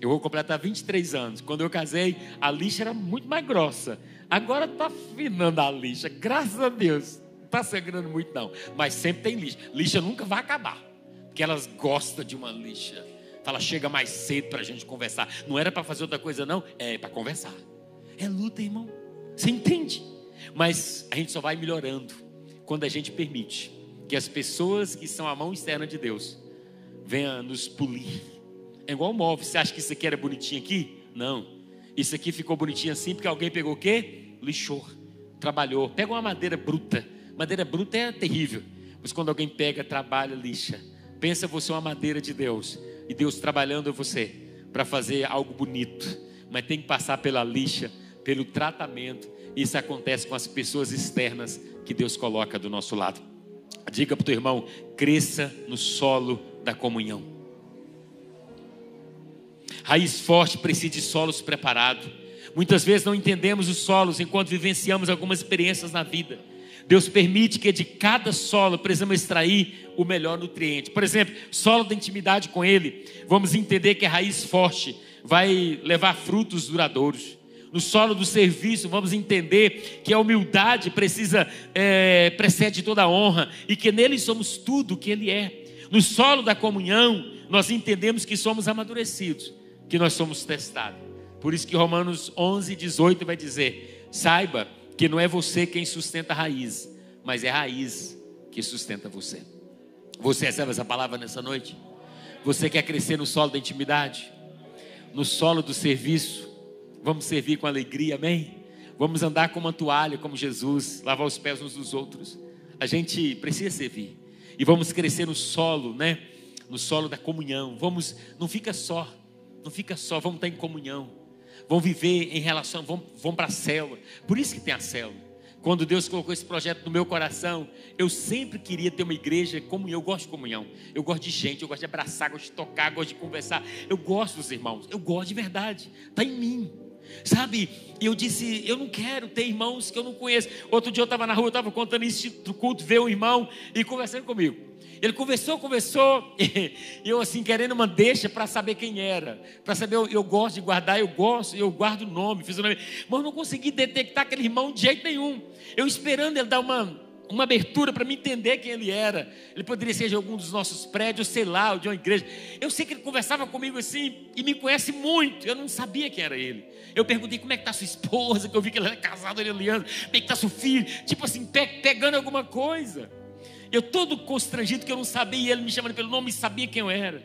Eu vou completar 23 anos. Quando eu casei, a lixa era muito mais grossa. Agora está afinando a lixa, graças a Deus. Não está sangrando muito, não. Mas sempre tem lixa. Lixa nunca vai acabar. Porque elas gostam de uma lixa. Ela chega mais cedo para a gente conversar. Não era para fazer outra coisa, não. É para conversar. É luta, irmão. Você entende? Mas a gente só vai melhorando quando a gente permite que as pessoas que são a mão externa de Deus venham nos polir é igual um móvel. Você acha que isso aqui era bonitinho aqui? Não. Isso aqui ficou bonitinho assim porque alguém pegou o quê? Lixou, trabalhou. Pega uma madeira bruta. Madeira bruta é terrível. Mas quando alguém pega, trabalha, lixa. Pensa você uma madeira de Deus. E Deus trabalhando você para fazer algo bonito. Mas tem que passar pela lixa, pelo tratamento. Isso acontece com as pessoas externas que Deus coloca do nosso lado. Diga para o teu irmão: cresça no solo da comunhão. Raiz forte precisa de solos preparados. Muitas vezes não entendemos os solos enquanto vivenciamos algumas experiências na vida. Deus permite que de cada solo precisamos extrair o melhor nutriente. Por exemplo, solo da intimidade com Ele, vamos entender que a raiz forte vai levar frutos duradouros. No solo do serviço, vamos entender que a humildade precisa é, precede toda a honra e que nele somos tudo o que Ele é. No solo da comunhão, nós entendemos que somos amadurecidos que nós somos testados. Por isso que Romanos 11, 18 vai dizer: saiba que não é você quem sustenta a raiz, mas é a raiz que sustenta você. Você recebe essa palavra nessa noite? Você quer crescer no solo da intimidade? No solo do serviço? Vamos servir com alegria, amém? Vamos andar como uma toalha, como Jesus, lavar os pés uns dos outros. A gente precisa servir. E vamos crescer no solo, né? No solo da comunhão. Vamos, não fica só não fica só, vamos estar em comunhão. Vão viver em relação, vão, vão para a célula. Por isso que tem a célula. Quando Deus colocou esse projeto no meu coração, eu sempre queria ter uma igreja como eu gosto de comunhão. Eu gosto de gente, eu gosto de abraçar, gosto de tocar, gosto de conversar. Eu gosto dos irmãos, eu gosto de verdade. Está em mim. Sabe? Eu disse, eu não quero ter irmãos que eu não conheço. Outro dia eu estava na rua, eu estava contando isso do culto, veio um irmão e conversando comigo. Ele conversou, conversou, *laughs* e eu assim, querendo uma deixa para saber quem era. Para saber, eu, eu, gosto de guardar, eu gosto, eu guardo o nome, fiz o nome. Mas eu não consegui detectar aquele irmão de jeito nenhum. Eu esperando ele dar uma, uma abertura para me entender quem ele era. Ele poderia ser de algum dos nossos prédios, sei lá, ou de uma igreja. Eu sei que ele conversava comigo assim e me conhece muito. Eu não sabia quem era ele. Eu perguntei como é que está sua esposa, que eu vi que ele era casado, ele aliando. Como é que está seu filho? Tipo assim, pe pegando alguma coisa. Eu todo constrangido que eu não sabia, e ele me chamando pelo nome e sabia quem eu era.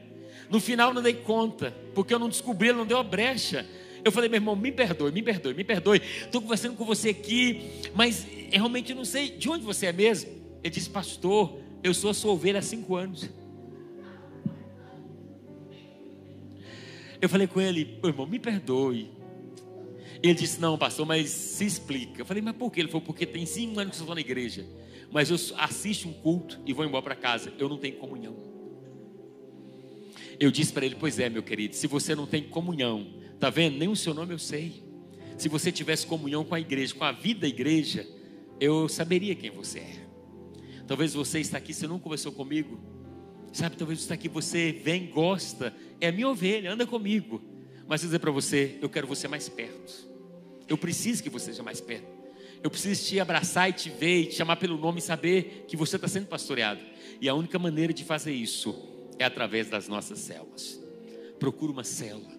No final não dei conta, porque eu não descobri, ele não deu a brecha. Eu falei, meu irmão, me perdoe, me perdoe, me perdoe. Estou conversando com você aqui, mas eu realmente não sei de onde você é mesmo. Ele disse, pastor, eu sou a sua ovelha há cinco anos. Eu falei com ele, irmão, me perdoe. Ele disse, não, pastor, mas se explica. Eu falei, mas por quê? Ele falou, porque tem cinco anos que eu estou na igreja mas eu assisto um culto e vou embora para casa. Eu não tenho comunhão. Eu disse para ele: Pois é, meu querido, se você não tem comunhão, tá vendo? Nem o seu nome eu sei. Se você tivesse comunhão com a igreja, com a vida da igreja, eu saberia quem você é. Talvez você está aqui, você não conversou comigo. Sabe, talvez você está aqui, você vem, gosta, é a minha ovelha, anda comigo. Mas eu dizer para você, eu quero você mais perto. Eu preciso que você seja mais perto. Eu preciso te abraçar e te ver e te chamar pelo nome e saber que você está sendo pastoreado. E a única maneira de fazer isso é através das nossas células. Procure uma célula.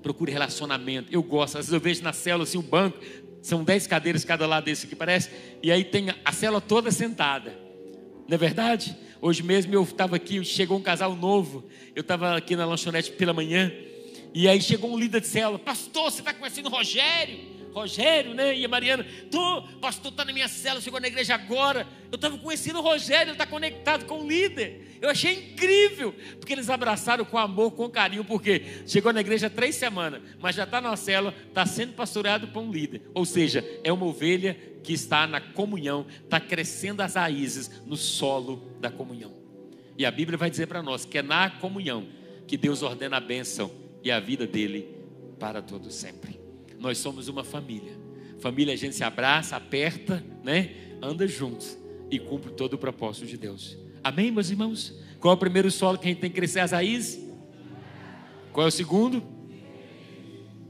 Procure relacionamento. Eu gosto, às vezes eu vejo na célula assim um banco, são dez cadeiras cada lado desse que parece, e aí tem a célula toda sentada. Não é verdade? Hoje mesmo eu estava aqui, chegou um casal novo, eu estava aqui na lanchonete pela manhã, e aí chegou um líder de célula, pastor, você está conhecendo o Rogério? Rogério, né? E a Mariana, tô, pastor está na minha cela, chegou na igreja agora. Eu estava conhecendo o Rogério, ele está conectado com o líder. Eu achei incrível, porque eles abraçaram com amor, com carinho, porque chegou na igreja três semanas, mas já está na cela, está sendo pastoreado por um líder. Ou seja, é uma ovelha que está na comunhão, está crescendo as raízes no solo da comunhão. E a Bíblia vai dizer para nós que é na comunhão que Deus ordena a bênção e a vida dele para todo sempre. Nós somos uma família. Família a gente se abraça, aperta, né? Anda juntos e cumpre todo o propósito de Deus. Amém, meus irmãos? Qual é o primeiro solo que a gente tem que crescer as raízes? Qual é o segundo?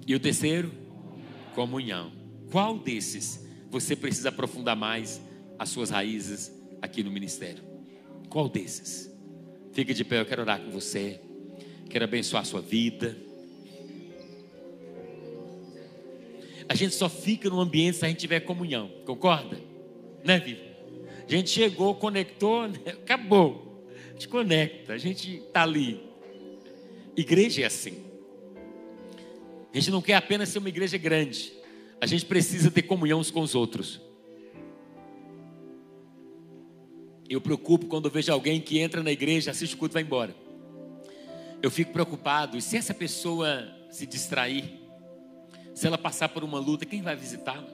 E o terceiro? Comunhão. Qual desses você precisa aprofundar mais as suas raízes aqui no ministério? Qual desses? Fique de pé, eu quero orar com você. Quero abençoar a sua vida. A gente só fica no ambiente se a gente tiver comunhão, concorda? Né, Vivi? A gente chegou, conectou, né? acabou. A gente conecta, a gente está ali. Igreja é assim. A gente não quer apenas ser uma igreja grande, a gente precisa ter comunhão uns com os outros. Eu preocupo quando vejo alguém que entra na igreja, assiste o culto e vai embora. Eu fico preocupado, e se essa pessoa se distrair, se ela passar por uma luta, quem vai visitá-la?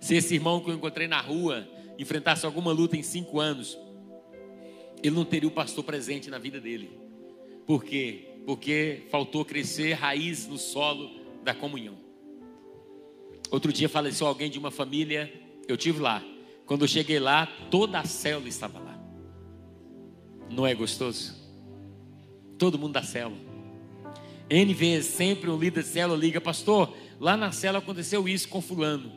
Se esse irmão que eu encontrei na rua enfrentasse alguma luta em cinco anos, ele não teria o pastor presente na vida dele. Por quê? Porque faltou crescer raiz no solo da comunhão. Outro dia faleceu alguém de uma família, eu tive lá. Quando eu cheguei lá, toda a célula estava lá. Não é gostoso? Todo mundo da célula. N vezes, sempre um líder de célula liga, pastor, lá na célula aconteceu isso com fulano.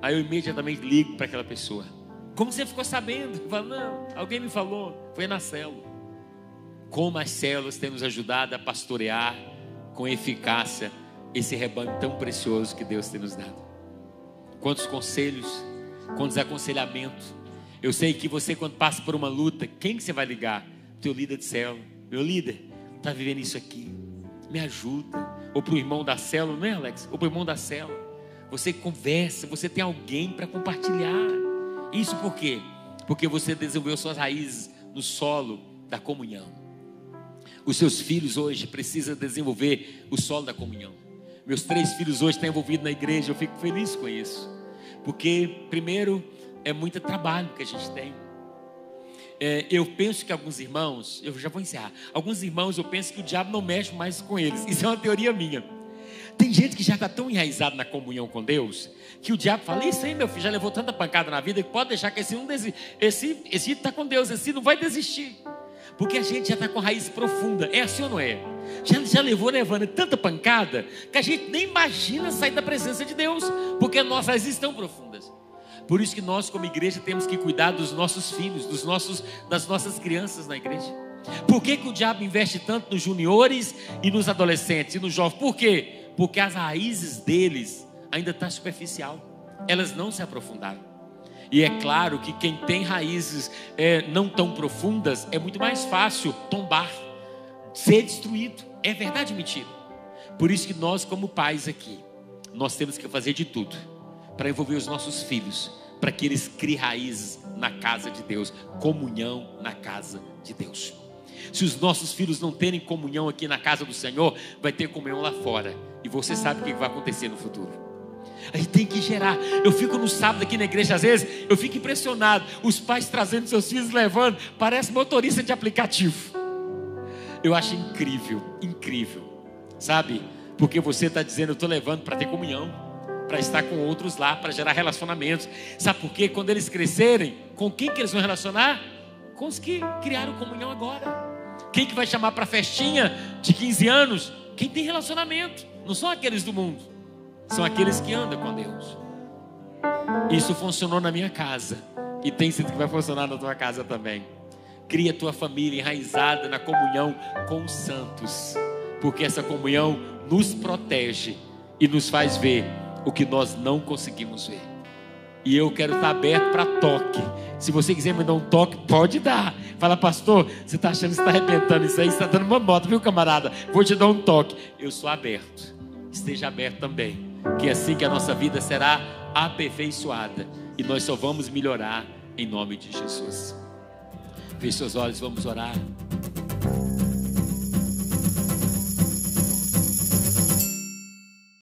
Aí eu imediatamente ligo para aquela pessoa. Como você ficou sabendo? Eu falo, não, alguém me falou, foi na célula. Como as células têm nos ajudado a pastorear com eficácia esse rebanho tão precioso que Deus tem nos dado. Quantos conselhos, quantos aconselhamentos. Eu sei que você, quando passa por uma luta, quem que você vai ligar? Teu líder de célula. Meu líder, está vivendo isso aqui me ajuda. Ou para o irmão da célula, não é, Alex? Ou para o irmão da célula. Você conversa, você tem alguém para compartilhar. Isso por quê? Porque você desenvolveu suas raízes no solo da comunhão. Os seus filhos hoje precisam desenvolver o solo da comunhão. Meus três filhos hoje estão envolvidos na igreja, eu fico feliz com isso. Porque, primeiro, é muito trabalho que a gente tem é, eu penso que alguns irmãos, eu já vou encerrar, alguns irmãos eu penso que o diabo não mexe mais com eles. Isso é uma teoria minha. Tem gente que já está tão enraizado na comunhão com Deus que o diabo fala: Isso aí, meu filho, já levou tanta pancada na vida que pode deixar que esse não desiste. Esse, esse está com Deus, esse não vai desistir. Porque a gente já está com raiz profunda. É assim ou não é? Já, já levou levando tanta pancada que a gente nem imagina sair da presença de Deus, porque nossas raízes estão profundas. Por isso que nós, como igreja, temos que cuidar dos nossos filhos, dos nossos, das nossas crianças na igreja. Por que, que o diabo investe tanto nos juniores e nos adolescentes e nos jovens? Por quê? Porque as raízes deles ainda estão tá superficial. Elas não se aprofundaram. E é claro que quem tem raízes é, não tão profundas é muito mais fácil tombar, ser destruído. É verdade mentira? Por isso que nós, como pais aqui, nós temos que fazer de tudo para envolver os nossos filhos, para que eles criem raízes na casa de Deus, comunhão na casa de Deus. Se os nossos filhos não terem comunhão aqui na casa do Senhor, vai ter comunhão lá fora. E você sabe o que vai acontecer no futuro. A gente tem que gerar. Eu fico no sábado aqui na igreja, às vezes, eu fico impressionado. Os pais trazendo seus filhos, levando, parece motorista de aplicativo. Eu acho incrível, incrível. Sabe? Porque você está dizendo, eu estou levando para ter comunhão, para estar com outros lá, para gerar relacionamentos. Sabe por quê? Quando eles crescerem, com quem que eles vão relacionar? Com os que criaram comunhão agora. Quem que vai chamar para festinha de 15 anos? Quem tem relacionamento. Não são aqueles do mundo são aqueles que andam com Deus. Isso funcionou na minha casa e tem sido que vai funcionar na tua casa também. Cria tua família enraizada na comunhão com os santos, porque essa comunhão nos protege e nos faz ver o que nós não conseguimos ver. E eu quero estar aberto para toque. Se você quiser me dar um toque, pode dar. Fala, pastor, você está achando que está arrebentando isso aí? Você está dando uma moto, viu, camarada? Vou te dar um toque. Eu sou aberto. Esteja aberto também que é assim que a nossa vida será aperfeiçoada e nós só vamos melhorar em nome de Jesus. Feche seus olhos, vamos orar.